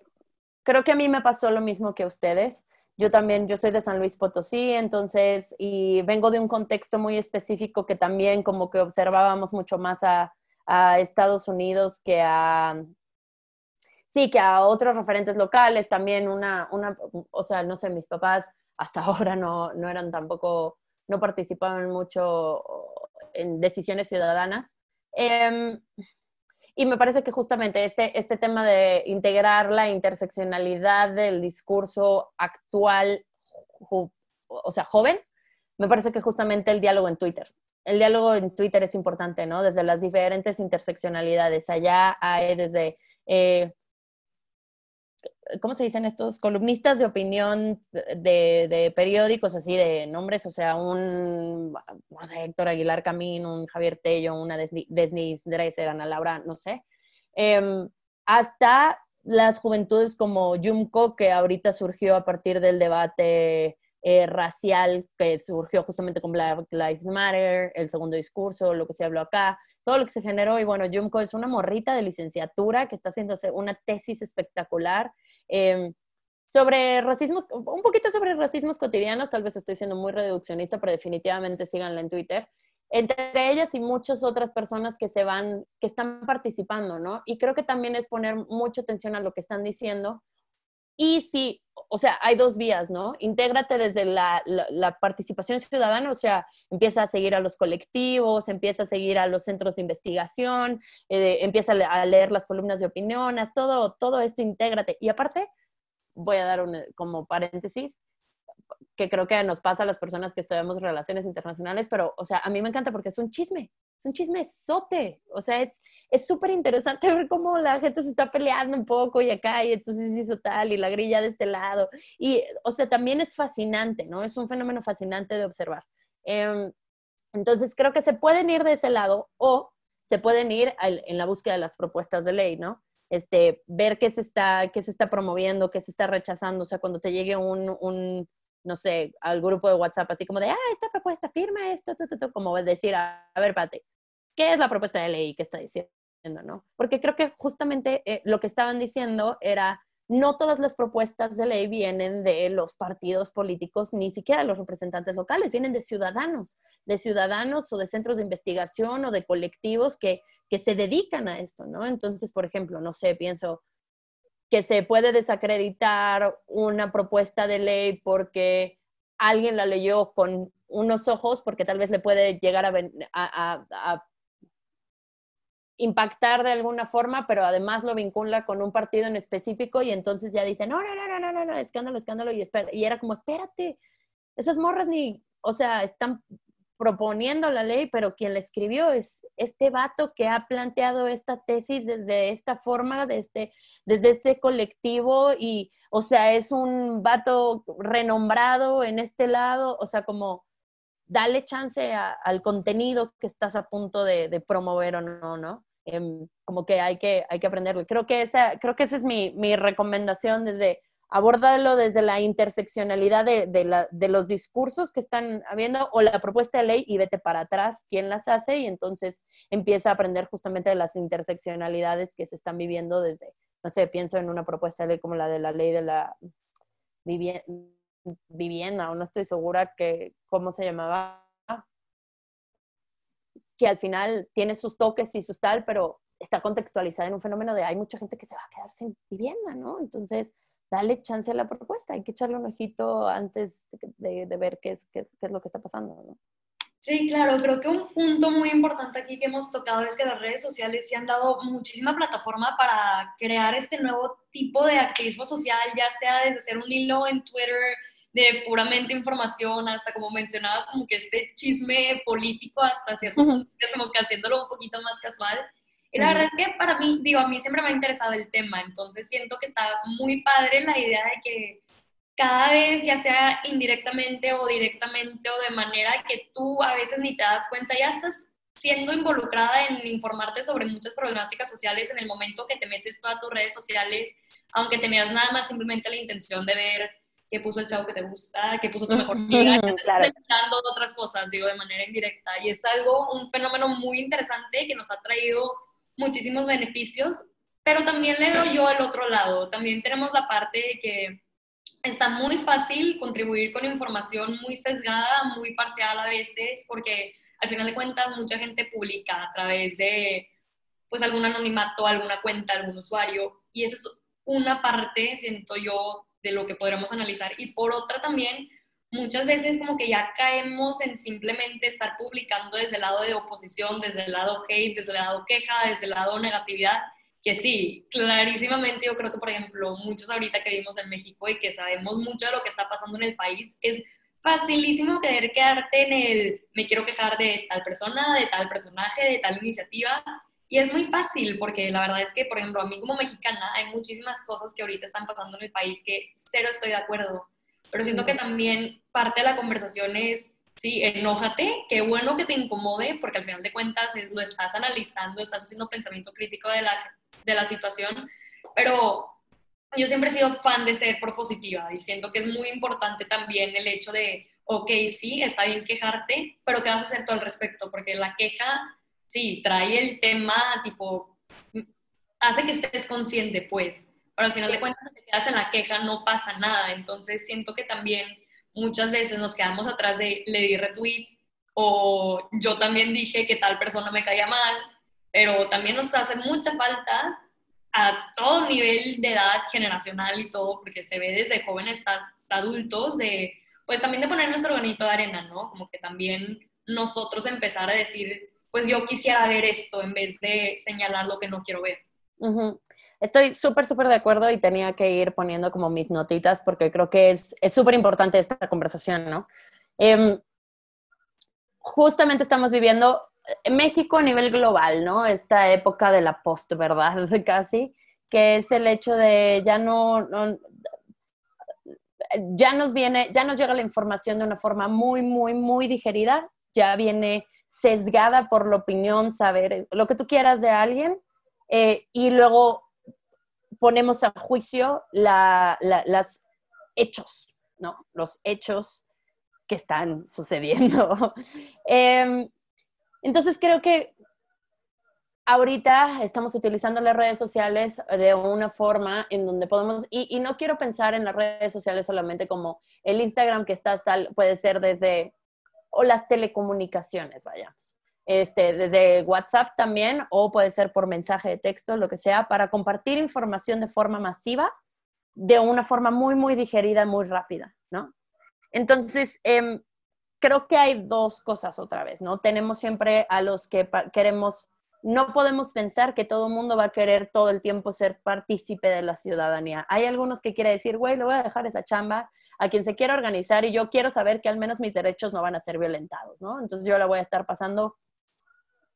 creo que a mí me pasó lo mismo que a ustedes. Yo también, yo soy de San Luis Potosí, entonces, y vengo de un contexto muy específico que también como que observábamos mucho más a, Estados Unidos que a, sí, que a otros referentes locales, también una, una, o sea, no sé, mis papás hasta (laughs) ahora no, no eran tampoco, no participaban mucho en decisiones ciudadanas. Em, y me parece que justamente este, este tema de integrar la interseccionalidad del discurso actual, o sea, joven, me parece que justamente el diálogo en Twitter. El diálogo en Twitter es importante, ¿no? Desde las diferentes interseccionalidades. Allá hay desde eh, ¿cómo se dicen estos? Columnistas de opinión de, periódicos, así de nombres, o sea, un, no sé, Héctor Aguilar Camín, un Javier Tello, una Desnis Dresser, Ana Laura, no sé, em, hasta las juventudes como Yumko, que ahorita surgió a partir del debate eh, racial que surgió justamente con Black Lives Matter, el segundo discurso, lo que se habló acá, todo lo que se generó. Y bueno, Yumko es una morrita de licenciatura que está haciéndose una tesis espectacular Em, sobre racismos, un poquito sobre racismos cotidianos, tal vez estoy siendo muy reduccionista, pero definitivamente síganla en Twitter. Entre ellas y muchas otras personas que se van, que están participando, ¿no? Y creo que también es poner mucha atención a lo que están diciendo. Y sí, o sea, hay dos vías, ¿no? Intégrate desde la, participación ciudadana, o sea, empieza a seguir a los colectivos, empieza a seguir a los centros de investigación, eh, empieza a leer las columnas de opiniones, todo, todo esto intégrate. Y aparte, voy a dar un como paréntesis, que creo que nos pasa a las personas que estudiamos relaciones internacionales, pero, o sea, a mí me encanta porque es un chisme, es un chisme sote, o sea, es súper interesante (laughs) ver cómo la gente se está peleando un poco y acá, y entonces hizo tal, y la grilla de este lado, y, o sea, también es fascinante, ¿no? Es un fenómeno fascinante de observar. Em, entonces, creo que se pueden ir de ese lado o se pueden ir en la búsqueda de las propuestas de ley, ¿no? Este, ver qué se está, qué se está promoviendo, qué se está rechazando, o sea, cuando te llegue un, un no sé, al grupo de WhatsApp, así como de, ah, esta propuesta, firma esto, como decir, a, ver, Pate, ¿qué es la propuesta de ley que está diciendo, no? Porque creo que justamente eh, lo que estaban diciendo era, no todas las propuestas de ley vienen de los partidos políticos, ni siquiera de los representantes locales, vienen de ciudadanos, de ciudadanos o de centros de investigación o de colectivos que, que se dedican a esto, ¿no? Entonces, por ejemplo, no sé, pienso, que se puede desacreditar una propuesta de ley porque alguien la leyó con unos ojos, porque tal vez le puede llegar a, impactar de alguna forma, pero además lo vincula con un partido en específico y entonces ya dice, no, no, no, no, no, no, escándalo, escándalo, y era como, espérate, esas morras ni, o sea, están proponiendo la ley, pero quien la escribió es este vato que ha planteado esta tesis desde esta forma, desde, desde este colectivo y, o sea, es un vato renombrado en este lado, o sea, como dale chance al contenido que estás a punto de, promover o no, ¿no? Em, como que hay que, hay que aprenderlo. Creo que esa, creo que esa es mi, mi recomendación desde abórdalo desde la interseccionalidad de, los discursos que están habiendo o la propuesta de ley y vete para atrás quién las hace y entonces empieza a aprender justamente de las interseccionalidades que se están viviendo desde, no sé, pienso en una propuesta de ley como la de la ley de la vivienda o no estoy segura que cómo se llamaba, que al final tiene sus toques y sus tal, pero está contextualizada en un fenómeno de hay mucha gente que se va a quedar sin vivienda, ¿no? Entonces, dale chance a la propuesta, hay que echarle un ojito antes de, ver qué es, qué, es, qué es, lo que está pasando. ¿no? Sí, claro, creo que un punto muy importante aquí que hemos tocado es que las redes sociales sí han dado muchísima plataforma para crear este nuevo tipo de activismo social, ya sea desde hacer un hilo en Twitter, de puramente información, hasta como mencionabas, como que este chisme político, hasta ciertos puntos, como que haciéndolo un poquito más casual. Y la verdad es que para mí, digo, a mí siempre me ha interesado el tema, entonces siento que está muy padre la idea de que cada vez, ya sea indirectamente o directamente o de manera que tú a veces ni te das cuenta, ya estás siendo involucrada en informarte sobre muchas problemáticas sociales en el momento que te metes todas tus redes sociales, aunque tenías nada más simplemente la intención de ver qué puso el chavo que te gusta, qué puso tu mejor amiga, que te estás otras cosas, digo, de manera indirecta. Y es algo, un fenómeno muy interesante que nos ha traído muchísimos beneficios, pero también le veo yo al otro lado. También tenemos la parte de que está muy fácil contribuir con información muy sesgada, muy parcial a veces, porque al final de cuentas mucha gente publica a través de pues algún anonimato, alguna cuenta, algún usuario, y esa es una parte, siento yo, de lo que podremos analizar. Y por otra también, muchas veces como que ya caemos en simplemente estar publicando desde el lado de oposición, desde el lado hate, desde el lado queja, desde el lado negatividad, que sí, clarísimamente yo creo que, por ejemplo, muchos ahorita que vivimos en México y que sabemos mucho de lo que está pasando en el país, es facilísimo querer quedarte en el me quiero quejar de tal persona, de tal personaje, de tal iniciativa. Y es muy fácil porque la verdad es que, por ejemplo, a mí como mexicana hay muchísimas cosas que ahorita están pasando en el país que cero estoy de acuerdo. Pero siento que también parte de la conversación es, sí, enójate, qué bueno que te incomode porque al final de cuentas es, lo estás analizando, estás haciendo pensamiento crítico de la, de la situación, pero yo siempre he sido fan de ser propositiva y siento que es muy importante también el hecho de, ok, sí, está bien quejarte, pero ¿qué vas a hacer tú al respecto? Porque la queja, sí, trae el tema, tipo, hace que estés consciente, pues, pero al final de cuentas, si te quedas en la queja, no pasa nada. Entonces, siento que también muchas veces nos quedamos atrás de le di retweet o yo también dije que tal persona me caía mal, pero también nos hace mucha falta a todo nivel de edad generacional y todo, porque se ve desde jóvenes hasta, adultos, de, pues también de poner nuestro granito de arena, ¿no? Como que también nosotros empezar a decir, pues yo quisiera ver esto en vez de señalar lo que no quiero ver. Estoy súper, súper de acuerdo y tenía que ir poniendo como mis notitas porque creo que es súper importante esta conversación, ¿no? Em, justamente estamos viviendo México a nivel global, ¿no? Esta época de la post-verdad (laughs) casi, que es el hecho de ya no, ya nos viene, ya nos llega la información de una forma muy, muy, muy digerida, ya viene sesgada por la opinión, saber lo que tú quieras de alguien, eh, y luego ponemos a juicio los hechos, ¿no? Los hechos que están sucediendo. (laughs) Em, entonces creo que ahorita estamos utilizando las redes sociales de una forma en donde podemos, y, no quiero pensar en las redes sociales solamente como el Instagram que está tal, puede ser desde, o las telecomunicaciones, vayamos. Este, desde WhatsApp también, o puede ser por mensaje de texto, lo que sea, para compartir información de forma masiva, de una forma muy, muy digerida, muy rápida, ¿no? Entonces, eh, creo que hay dos cosas otra vez, ¿no? Tenemos siempre a los que queremos, no podemos pensar que todo el mundo va a querer todo el tiempo ser partícipe de la ciudadanía. Hay algunos que quieren decir, güey, le voy a dejar esa chamba a quien se quiera organizar y yo quiero saber que al menos mis derechos no van a ser violentados, ¿no? Entonces yo la voy a estar pasando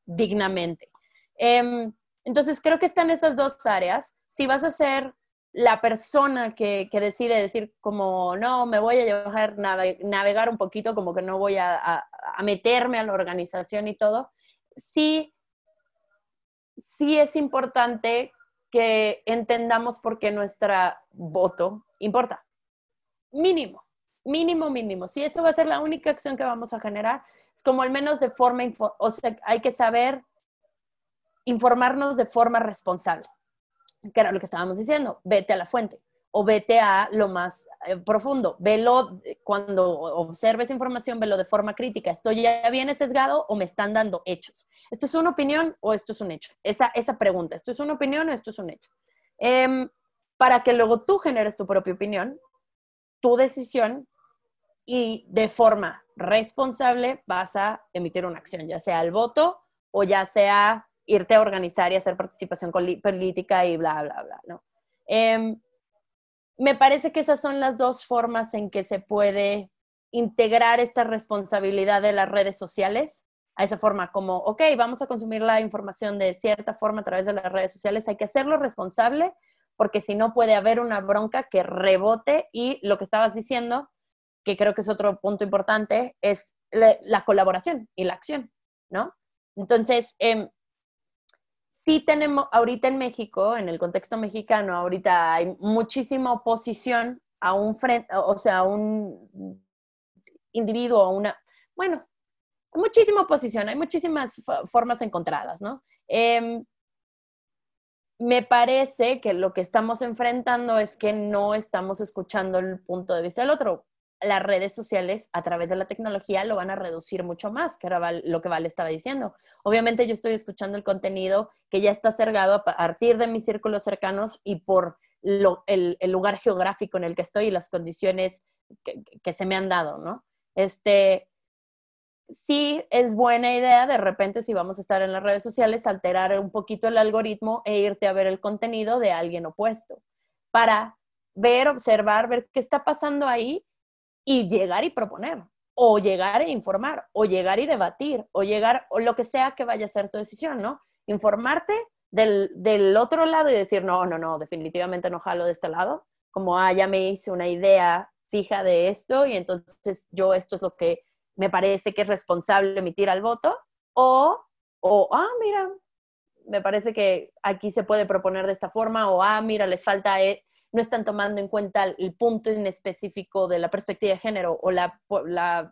dignamente. Em, entonces creo que están esas dos áreas. Si vas a ser la persona que, decide decir como, no, me voy a llevar, navegar un poquito, como que no voy a, meterme a la organización y todo, sí, sí es importante que entendamos por qué nuestra voto importa. Mínimo, mínimo, mínimo. Si eso va a ser la única acción que vamos a generar, es como al menos de forma, o sea, hay que saber informarnos de forma responsable que era lo que estábamos diciendo, vete a la fuente o vete a lo más eh, profundo, velo cuando observes información, velo de forma crítica, ¿estoy ya bien sesgado o me están dando hechos? ¿Esto es una opinión o esto es un hecho? Esa, esa pregunta, ¿esto es una opinión o esto es un hecho? Em, para que luego tú generes tu propia opinión, tu decisión y de forma responsable vas a emitir una acción, ya sea el voto o ya sea irte a organizar y hacer participación política y bla, bla, bla, ¿no? Em, me parece que esas son las dos formas en que se puede integrar esta responsabilidad de las redes sociales a esa forma, como, ok, vamos a consumir la información de cierta forma a través de las redes sociales, hay que hacerlo responsable, porque si no puede haber una bronca que rebote y lo que estabas diciendo, que creo que es otro punto importante, es la, colaboración y la acción, ¿no? Entonces, eh, sí tenemos, ahorita en México, en el contexto mexicano, ahorita hay muchísima oposición a un frente, o sea, a un individuo, a una, bueno, muchísima oposición, hay muchísimas formas encontradas, ¿no? Em, me parece que lo que estamos enfrentando es que no estamos escuchando el punto de vista del otro. Las redes sociales a través de la tecnología lo van a reducir mucho más, que era lo que Val estaba diciendo. Obviamente yo estoy escuchando el contenido que ya está cerrado a partir de mis círculos cercanos y por el, lugar geográfico en el que estoy y las condiciones que, que se me han dado, ¿no? Este, sí es buena idea de repente si vamos a estar en las redes sociales alterar un poquito el algoritmo e irte a ver el contenido de alguien opuesto para ver, observar, ver qué está pasando ahí y llegar y proponer o llegar e informar o llegar y debatir o llegar o lo que sea que vaya a ser tu decisión, ¿no? Informarte del, del otro lado y decir, no, no, no, definitivamente no jalo de este lado, como, ah, ya me hice una idea fija de esto y entonces yo esto es lo que me parece que es responsable emitir al voto, o, o, ah, mira, me parece que aquí se puede proponer de esta forma, o, ah, mira, les falta, eh, no están tomando en cuenta el, punto en específico de la perspectiva de género o la,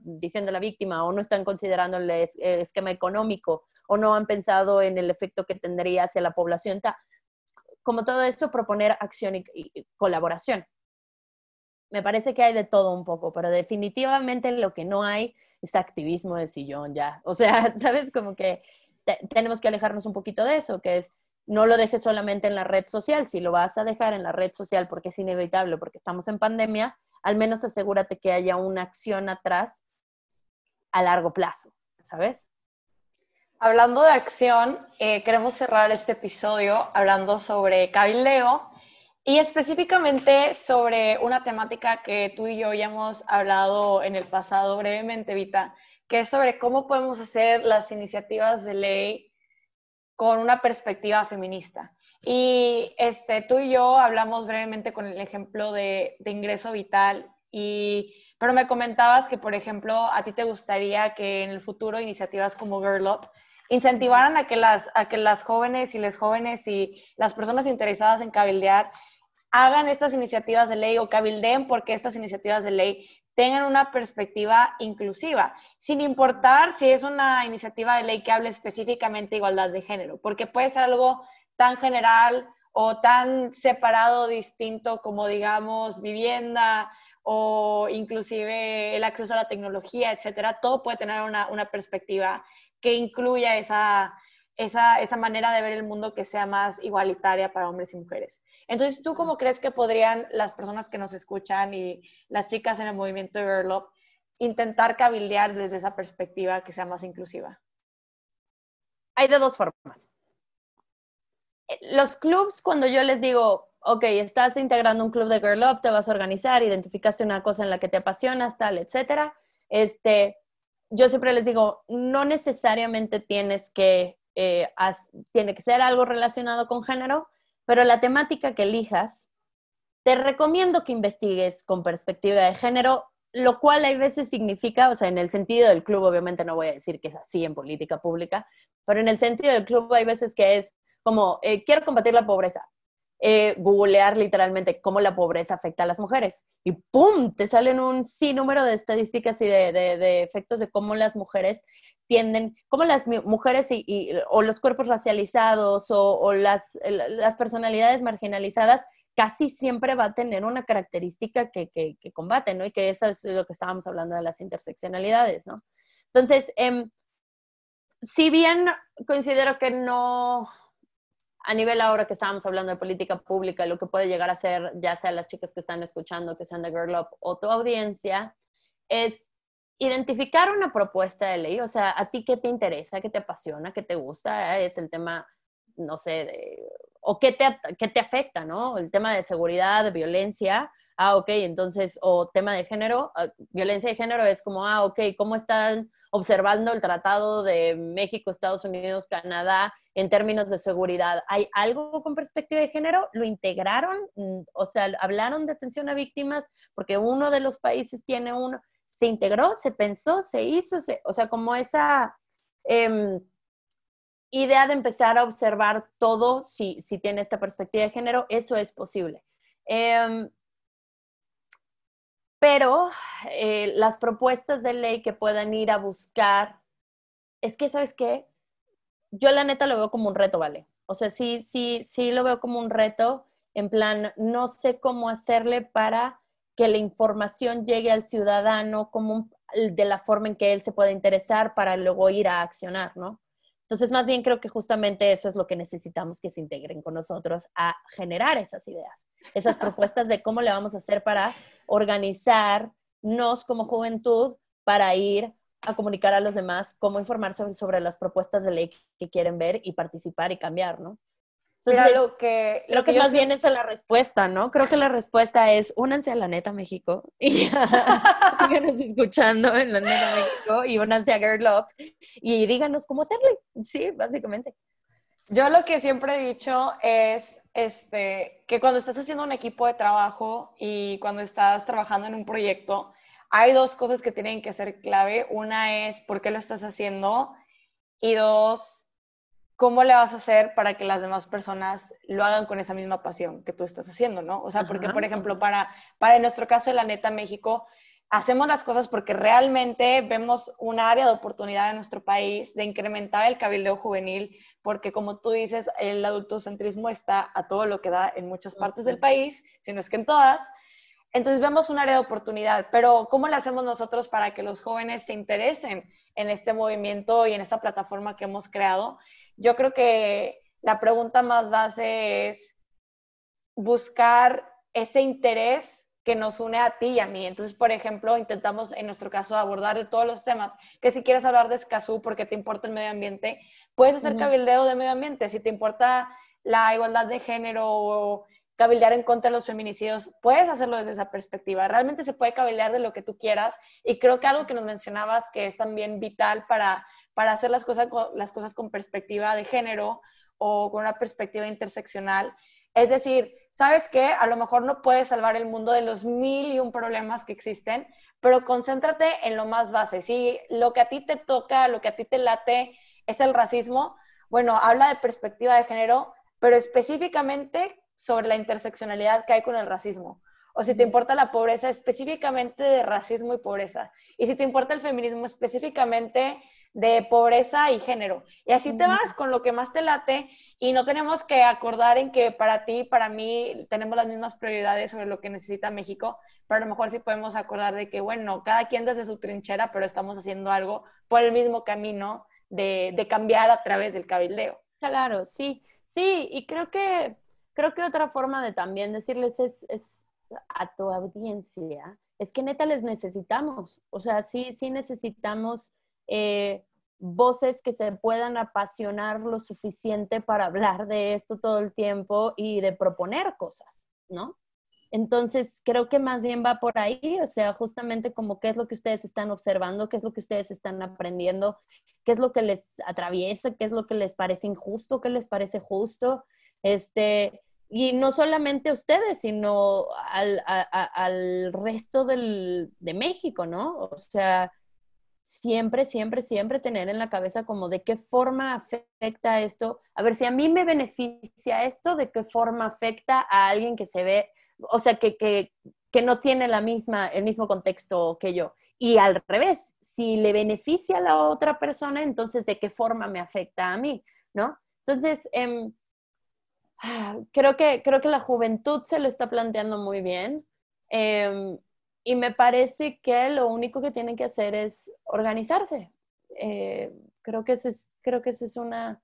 visión de la víctima, o no están considerando el, esquema económico, o no han pensado en el efecto que tendría hacia la población. Como todo esto, proponer acción y colaboración. Me parece que hay de todo un poco, pero definitivamente lo que no hay es activismo de sillón ya. O sea, (laughs) ¿sabes? Como que tenemos que alejarnos un poquito de eso, que es no lo dejes solamente en la red social, si lo vas a dejar en la red social porque es inevitable, porque estamos en pandemia, al menos asegúrate que haya una acción atrás a largo plazo, ¿sabes? Hablando de acción, eh, queremos cerrar este episodio hablando sobre cabildeo y específicamente sobre una temática que tú y yo ya hemos hablado en el pasado brevemente, Vita, que es sobre cómo podemos hacer las iniciativas de ley con una perspectiva feminista. Y este, tú y yo hablamos brevemente con el ejemplo de, ingreso vital, y, pero me comentabas que, por ejemplo, a ti te gustaría que en el futuro iniciativas como Girl Up incentivaran a que las, a que las jóvenes y las jóvenes y las personas interesadas en cabildear hagan estas iniciativas de ley o cabildeen porque estas iniciativas de ley tengan una perspectiva inclusiva, sin importar si es una iniciativa de ley que hable específicamente de igualdad de género, porque puede ser algo tan general o tan separado, distinto como, digamos, vivienda o inclusive el acceso a la tecnología, etcétera. Todo puede tener una, una perspectiva que incluya esa, esa, esa, manera de ver el mundo que sea más igualitaria para hombres y mujeres. Entonces, ¿tú cómo crees que podrían las personas que nos escuchan y las chicas en el movimiento de Girl Up intentar cabildear desde esa perspectiva que sea más inclusiva? Hay de dos formas. Los clubs, cuando yo les digo, ok, estás integrando un club de Girl Up, te vas a organizar, identificaste una cosa en la que te apasionas, tal, etcétera, este, yo siempre les digo, no necesariamente tienes que eh, tiene que ser algo relacionado con género, pero la temática que elijas, te recomiendo que investigues con perspectiva de género, lo cual hay veces significa, o sea, en el sentido del club, obviamente no voy a decir que es así en política pública, pero en el sentido del club hay veces que es como, eh, quiero combatir la pobreza, eh, googlear literalmente cómo la pobreza afecta a las mujeres. Y ¡pum! Te salen un sinnúmero de estadísticas y de, de, efectos de cómo las mujeres tienden, cómo las mujeres y, o los cuerpos racializados o, las, las, personalidades marginalizadas casi siempre va a tener una característica que, que, que, combaten, ¿no? Y que eso es lo que estábamos hablando de las interseccionalidades, ¿no? Entonces, em, si bien considero que no, a nivel ahora que estábamos hablando de política pública, lo que puede llegar a ser, ya sea las chicas que están escuchando, que sean de Girl Up o tu audiencia, es identificar una propuesta de ley, o sea, a ti qué te interesa, qué te apasiona, qué te gusta, es el tema, no sé, o qué te, qué te afecta, ¿no? El tema de seguridad, de violencia, ah, ok, entonces, o tema de género, ah, violencia de género es como, ah, ok, ¿cómo están observando el tratado de México, Estados Unidos, Canadá en términos de seguridad? ¿Hay algo con perspectiva de género? ¿Lo integraron? Mm, o sea, ¿hablaron de atención a víctimas? Porque uno de los países tiene uno, se integró, se pensó, se hizo, o sea, como esa... Em, idea de empezar a observar todo si, si tiene esta perspectiva de género, eso es posible. Em, pero eh, las propuestas de ley que puedan ir a buscar, es que, ¿sabes qué? Yo la neta lo veo como un reto, ¿vale? O sea, sí, sí, sí lo veo como un reto, en plan, no sé cómo hacerle para que la información llegue al ciudadano como de la forma en que él se pueda interesar para luego ir a accionar, ¿no? Entonces, más bien creo que justamente eso es lo que necesitamos que se integren con nosotros a generar esas ideas, esas (laughs) propuestas de cómo le vamos a hacer para organizarnos como juventud para ir a comunicar a los demás cómo informarse sobre, las propuestas de ley que quieren ver y participar y cambiar, ¿no? Entonces, lo que, lo que, más bien es la respuesta, ¿no? Creo que la respuesta es únanse a la neta México (laughs) y síganos (laughs) escuchando en la neta México y únanse a Girl Love y díganos cómo hacerle. Sí, básicamente. Yo lo que siempre he dicho es este, que cuando estás haciendo un equipo de trabajo y cuando estás trabajando en un proyecto, hay dos cosas que tienen que ser clave. Una es por qué lo estás haciendo y dos, ¿cómo le vas a hacer para que las demás personas lo hagan con esa misma pasión que tú estás haciendo, ¿no? O sea, porque, por ejemplo, para, para en nuestro caso de la neta México, hacemos las cosas porque realmente vemos un área de oportunidad en nuestro país de incrementar el cabildeo juvenil, porque como tú dices, el adultocentrismo está a todo lo que da en muchas partes del país, si no es que en todas. Entonces vemos un área de oportunidad, pero ¿cómo le hacemos nosotros para que los jóvenes se interesen en este movimiento y en esta plataforma que hemos creado? Yo creo que la pregunta más base es buscar ese interés que nos une a ti y a mí. Entonces, por ejemplo, intentamos en nuestro caso abordar de todos los temas, que si quieres hablar de Escazú porque te importa el medio ambiente, puedes hacer cabildeo de medio ambiente. Si te importa la igualdad de género o cabildear en contra de los feminicidios, puedes hacerlo desde esa perspectiva. Realmente se puede cabildear de lo que tú quieras y creo que algo que nos mencionabas que es también vital para para hacer las cosas, las cosas con perspectiva de género o con una perspectiva interseccional. Es decir, ¿sabes qué? A lo mejor no puedes salvar el mundo de los mil y un problemas que existen, pero concéntrate en lo más base. Si lo que a ti te toca, lo que a ti te late es el racismo, bueno, habla de perspectiva de género, pero específicamente sobre la interseccionalidad que hay con el racismo. O si te importa la pobreza, específicamente de racismo y pobreza. Y si te importa el feminismo, específicamente de pobreza y género. Y así te vas con lo que más te late y no tenemos que acordar en que para ti, para mí, tenemos las mismas prioridades sobre lo que necesita México, pero a lo mejor sí podemos acordar de que, bueno, cada quien desde su trinchera, pero estamos haciendo algo por el mismo camino de, de cambiar a través del cabildeo. Claro, sí, sí, y creo que, creo que otra forma de también decirles es, es a tu audiencia, es que neta les necesitamos, o sea, sí, sí necesitamos eh, voces que se puedan apasionar lo suficiente para hablar de esto todo el tiempo y de proponer cosas, ¿no? Entonces, creo que más bien va por ahí, o sea, justamente como qué es lo que ustedes están observando, qué es lo que ustedes están aprendiendo, qué es lo que les atraviesa, qué es lo que les parece injusto, qué les parece justo, este, y no solamente ustedes, sino al, al resto del, de México, ¿no? O sea, siempre, siempre, siempre tener en la cabeza como de qué forma afecta esto. A ver, si a mí me beneficia esto, de qué forma afecta a alguien que se ve, o sea, que, que, que no tiene la misma, el mismo contexto que yo. Y al revés, si le beneficia a la otra persona, entonces de qué forma me afecta a mí, ¿no? Entonces, em, creo, que, creo que la juventud se lo está planteando muy bien. Em, y me parece que lo único que tienen que hacer es organizarse. Eh, creo que esa es, creo que esa es una,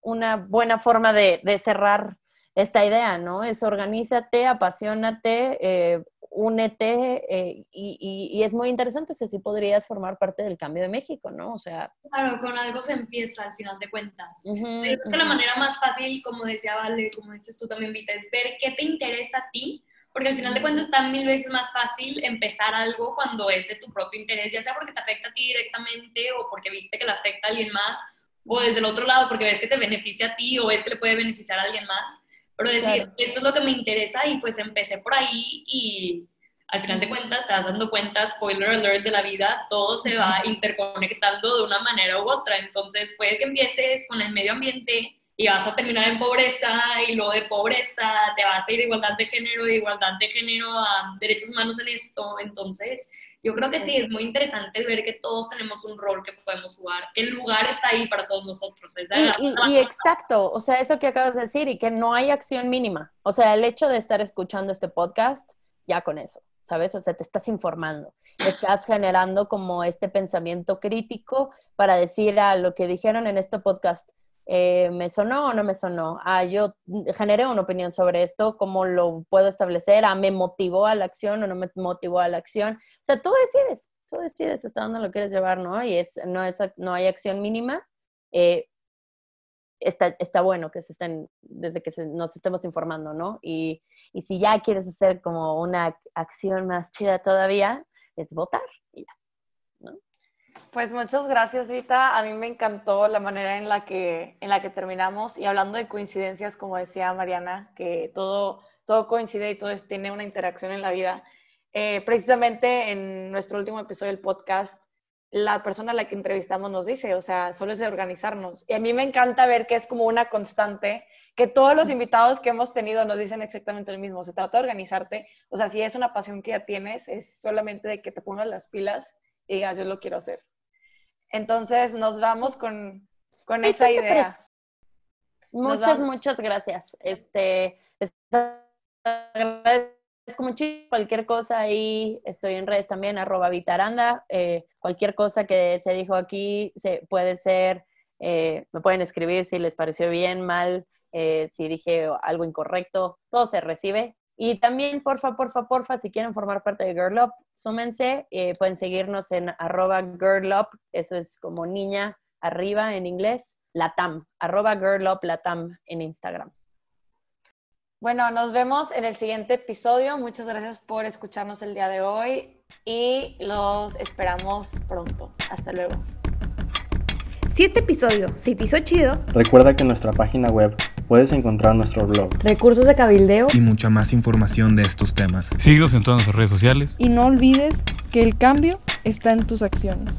una buena forma de, cerrar esta idea, ¿no? Es organízate, apasionate, eh, únete eh, y, y, es muy interesante, o sea, si podrías formar parte del cambio de México, ¿no? O sea... Claro, con algo se empieza al final de cuentas. creo que la manera más fácil, como decía Vale, como dices tú también, Vita, es ver qué te interesa a ti porque al final de cuentas está mil veces más fácil empezar algo cuando es de tu propio interés, ya sea porque te afecta a ti directamente o porque viste que le afecta a alguien más, o desde el otro lado porque ves que te beneficia a ti o ves que le puede beneficiar a alguien más. Pero decir, esto es lo que me interesa y pues empecé por ahí y al final de cuentas te vas dando cuenta, spoiler alert de la vida, todo se va interconectando de una manera u otra. Entonces puede que empieces con el medio ambiente y vas a terminar en pobreza y luego de pobreza te vas a ir de igualdad de género, de igualdad de género a derechos humanos en esto. Entonces, yo creo que sí, es muy interesante ver que todos tenemos un rol que podemos jugar. El lugar está ahí para todos nosotros. y, y, exacto, o sea, eso que acabas de decir y que no hay acción mínima. O sea, el hecho de estar escuchando este podcast, ya con eso. ¿sabes? O sea, te estás informando, estás generando como este pensamiento crítico para decir a lo que dijeron en este podcast, eh, ¿me sonó o no me sonó? Ah, yo generé una opinión sobre esto, ¿cómo lo puedo establecer? Ah, ¿me motivó a la acción o no me motivó a la acción? O sea, tú decides, tú decides hasta dónde lo quieres llevar, ¿no? Y es, no, es, no hay acción mínima. Eh, está, está, bueno que se estén, desde que nos estemos informando, ¿no? Y, y, si ya quieres hacer como una acción más chida todavía, es votar. Pues muchas gracias, Vita. A mí me encantó la manera en la que, en la que terminamos y hablando de coincidencias, como decía Mariana, que todo, todo coincide y todo tiene una interacción en la vida. Eh, precisamente en nuestro último episodio del podcast la persona a la que entrevistamos nos dice, o sea, solo es de organizarnos. Y a mí me encanta ver que es como una constante, que todos los invitados que hemos tenido nos dicen exactamente lo mismo, se trata de organizarte, o sea, si es una pasión que ya tienes, es solamente de que te pongas las pilas y digas, yo lo quiero hacer. Entonces, nos vamos con, con esa idea. Muchas, muchas gracias. Este, como muchísimo. Cualquier cosa ahí, estoy en redes también, arroba Vitaranda. Eh, cualquier cosa que se dijo aquí se, puede ser, eh, me pueden escribir si les pareció bien, mal, eh, si dije algo incorrecto, todo se recibe. Y también, porfa, porfa, porfa, si quieren formar parte de Girl Up, súmense, pueden seguirnos en arroba Girl Up, eso es como niña arriba en inglés, Latam, arroba Girl Up Latam en Instagram. Bueno, nos vemos en el siguiente episodio. Muchas gracias por escucharnos el día de hoy y los esperamos pronto. Hasta luego. Si este episodio se te hizo chido, recuerda que en nuestra página web puedes encontrar nuestro blog, recursos de cabildeo y mucha más información de estos temas. Síguenos en todas nuestras redes sociales. Y no olvides que el cambio está en tus acciones.